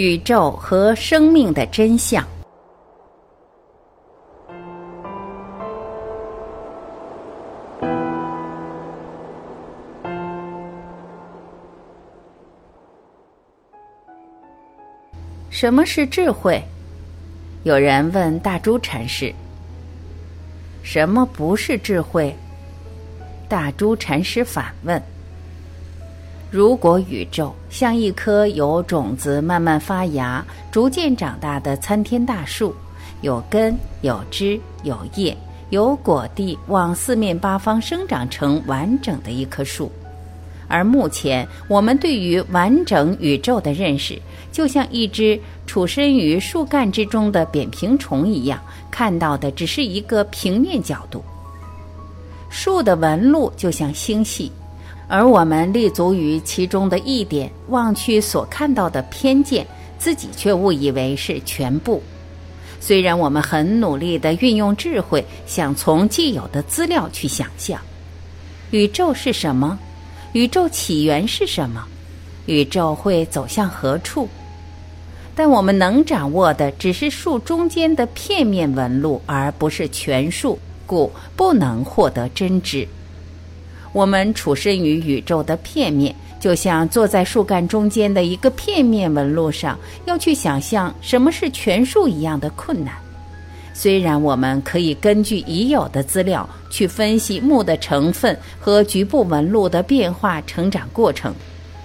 宇宙和生命的真相。什么是智慧？有人问大珠禅师：“什么不是智慧？”大珠禅师反问。如果宇宙像一棵由种子慢慢发芽、逐渐长大的参天大树，有根、有枝、有叶、有果蒂，往四面八方生长成完整的一棵树，而目前我们对于完整宇宙的认识，就像一只处身于树干之中的扁平虫一样，看到的只是一个平面角度。树的纹路就像星系。而我们立足于其中的一点，望去所看到的偏见，自己却误以为是全部。虽然我们很努力地运用智慧，想从既有的资料去想象，宇宙是什么，宇宙起源是什么，宇宙会走向何处，但我们能掌握的只是树中间的片面纹路，而不是全树，故不能获得真知。我们处身于宇宙的片面，就像坐在树干中间的一个片面纹路上，要去想象什么是全树一样的困难。虽然我们可以根据已有的资料去分析木的成分和局部纹路的变化成长过程，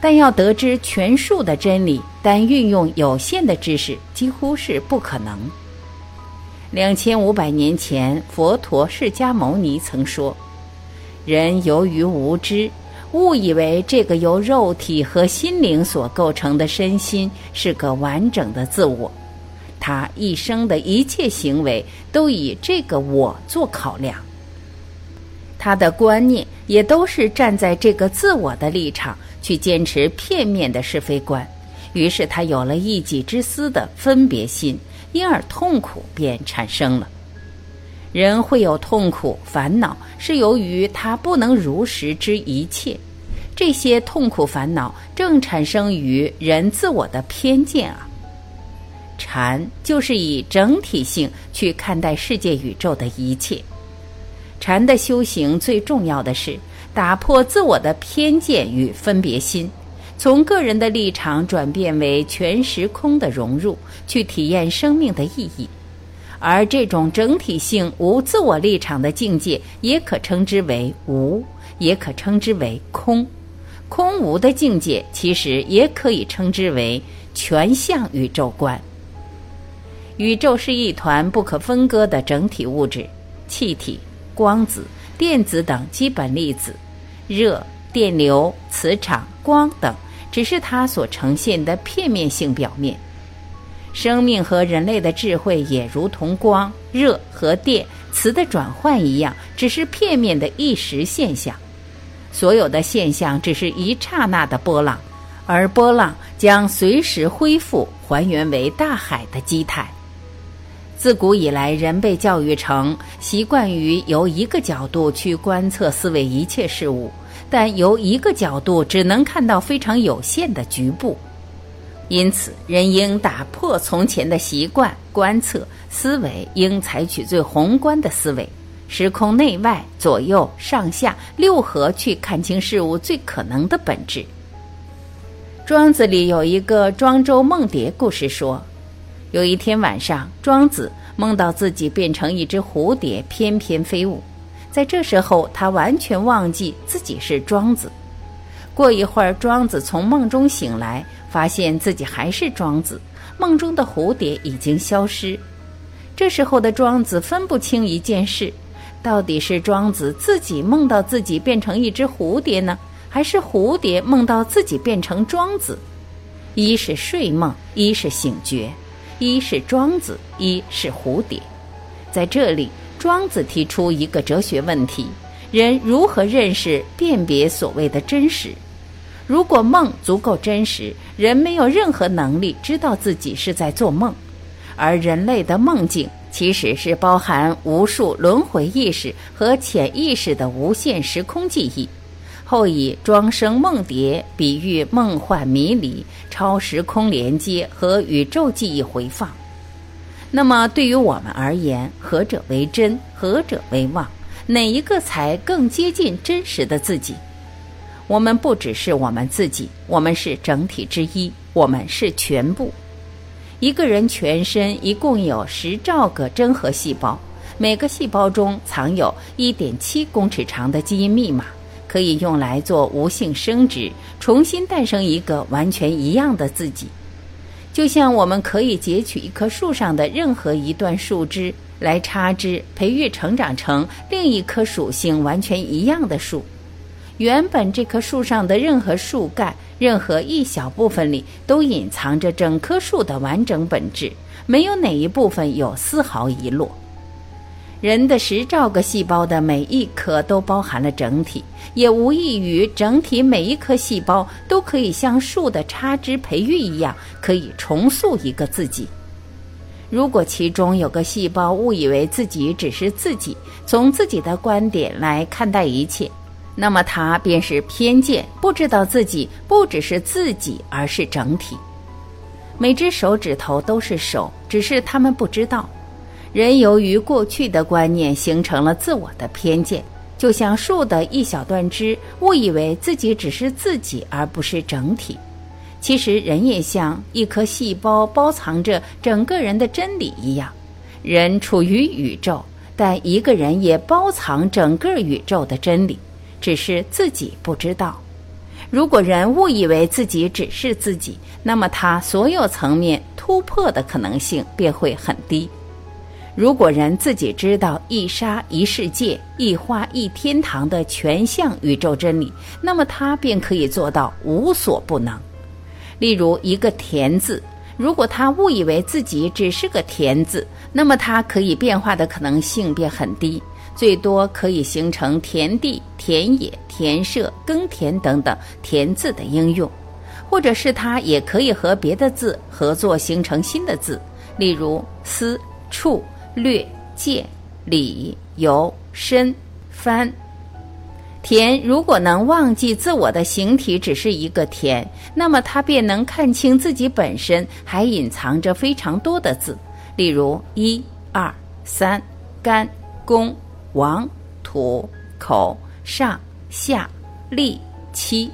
但要得知全树的真理，单运用有限的知识几乎是不可能。两千五百年前，佛陀释迦牟尼曾说。人由于无知，误以为这个由肉体和心灵所构成的身心是个完整的自我，他一生的一切行为都以这个我做考量，他的观念也都是站在这个自我的立场去坚持片面的是非观，于是他有了一己之私的分别心，因而痛苦便产生了。人会有痛苦、烦恼，是由于他不能如实知一切。这些痛苦、烦恼正产生于人自我的偏见啊。禅就是以整体性去看待世界、宇宙的一切。禅的修行最重要的是打破自我的偏见与分别心，从个人的立场转变为全时空的融入，去体验生命的意义。而这种整体性无自我立场的境界，也可称之为无，也可称之为空。空无的境界，其实也可以称之为全向宇宙观。宇宙是一团不可分割的整体物质，气体、光子、电子等基本粒子，热、电流、磁场、光等，只是它所呈现的片面性表面。生命和人类的智慧也如同光、热和电、磁的转换一样，只是片面的一时现象。所有的现象只是一刹那的波浪，而波浪将随时恢复，还原为大海的基态。自古以来，人被教育成习惯于由一个角度去观测思维一切事物，但由一个角度只能看到非常有限的局部。因此，人应打破从前的习惯，观测思维应采取最宏观的思维，时空内外、左右上下六合去看清事物最可能的本质。庄子里有一个庄周梦蝶故事，说，有一天晚上，庄子梦到自己变成一只蝴蝶，翩翩飞舞。在这时候，他完全忘记自己是庄子。过一会儿，庄子从梦中醒来，发现自己还是庄子，梦中的蝴蝶已经消失。这时候的庄子分不清一件事：到底是庄子自己梦到自己变成一只蝴蝶呢，还是蝴蝶梦到自己变成庄子？一是睡梦，一是醒觉；一是庄子，一是蝴蝶。在这里，庄子提出一个哲学问题。人如何认识、辨别所谓的真实？如果梦足够真实，人没有任何能力知道自己是在做梦。而人类的梦境其实是包含无数轮回意识和潜意识的无限时空记忆。后以庄生梦蝶比喻梦幻迷离、超时空连接和宇宙记忆回放。那么，对于我们而言，何者为真，何者为妄？哪一个才更接近真实的自己？我们不只是我们自己，我们是整体之一，我们是全部。一个人全身一共有十兆个真核细胞，每个细胞中藏有一点七公尺长的基因密码，可以用来做无性生殖，重新诞生一个完全一样的自己。就像我们可以截取一棵树上的任何一段树枝来插枝，培育成长成另一棵属性完全一样的树。原本这棵树上的任何树干、任何一小部分里，都隐藏着整棵树的完整本质，没有哪一部分有丝毫遗落。人的十兆个细胞的每一颗都包含了整体，也无异于整体每一颗细胞都可以像树的插枝培育一样，可以重塑一个自己。如果其中有个细胞误以为自己只是自己，从自己的观点来看待一切，那么它便是偏见，不知道自己不只是自己，而是整体。每只手指头都是手，只是他们不知道。人由于过去的观念形成了自我的偏见，就像树的一小段枝，误以为自己只是自己而不是整体。其实人也像一颗细胞，包藏着整个人的真理一样。人处于宇宙，但一个人也包藏整个宇宙的真理，只是自己不知道。如果人误以为自己只是自己，那么他所有层面突破的可能性便会很低。如果人自己知道一沙一世界、一花一天堂的全向宇宙真理，那么他便可以做到无所不能。例如一个“田”字，如果他误以为自己只是个“田”字，那么他可以变化的可能性便很低，最多可以形成田地、田野、田舍、耕田等等“田”字的应用，或者是他也可以和别的字合作形成新的字，例如“思”“处”。略借理由深翻田，如果能忘记自我的形体只是一个田，那么他便能看清自己本身还隐藏着非常多的字，例如一二三干公王土口上下立七。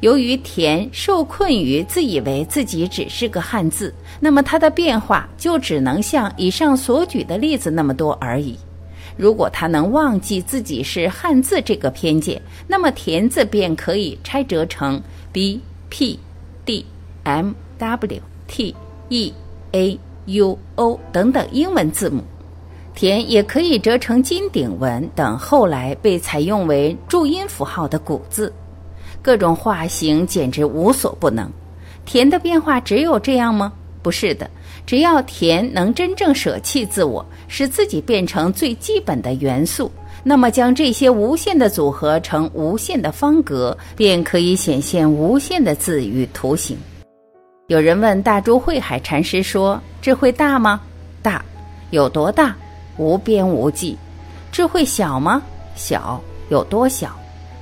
由于田受困于自以为自己只是个汉字，那么它的变化就只能像以上所举的例子那么多而已。如果他能忘记自己是汉字这个偏见，那么田字便可以拆折成 b、p、d、m、w、t、e、a、u、o 等等英文字母。田也可以折成金鼎文等后来被采用为注音符号的古字。各种化形简直无所不能，田的变化只有这样吗？不是的，只要田能真正舍弃自我，使自己变成最基本的元素，那么将这些无限的组合成无限的方格，便可以显现无限的字与图形。有人问大珠慧海禅师说：“智慧大吗？大，有多大？无边无际。智慧小吗？小，有多小？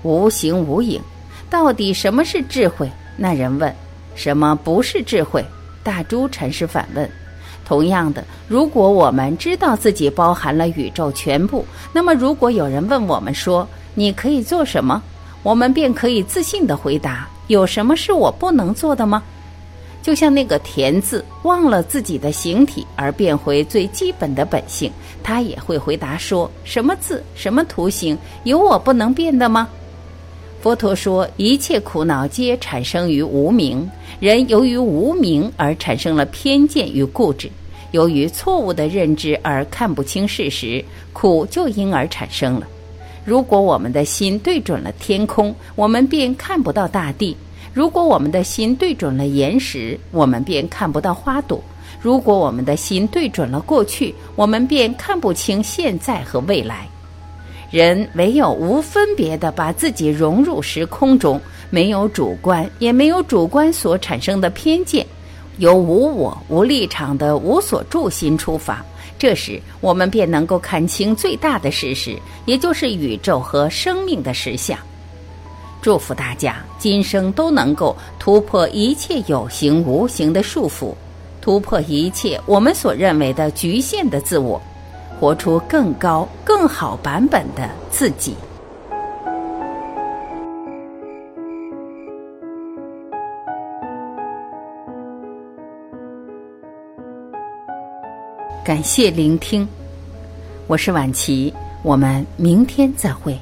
无形无影。”到底什么是智慧？那人问：“什么不是智慧？”大珠禅师反问：“同样的，如果我们知道自己包含了宇宙全部，那么如果有人问我们说你可以做什么，我们便可以自信地回答：有什么是我不能做的吗？就像那个田字，忘了自己的形体而变回最基本的本性，他也会回答说：什么字，什么图形，有我不能变的吗？”佛陀说：“一切苦恼皆产生于无明，人由于无明而产生了偏见与固执，由于错误的认知而看不清事实，苦就因而产生了。如果我们的心对准了天空，我们便看不到大地；如果我们的心对准了岩石，我们便看不到花朵；如果我们的心对准了过去，我们便看不清现在和未来。”人唯有无分别的把自己融入时空中，没有主观，也没有主观所产生的偏见，由无我、无立场的无所住心出发，这时我们便能够看清最大的事实，也就是宇宙和生命的实相。祝福大家今生都能够突破一切有形无形的束缚，突破一切我们所认为的局限的自我，活出更高、更好版本的自己。感谢聆听，我是晚琪，我们明天再会。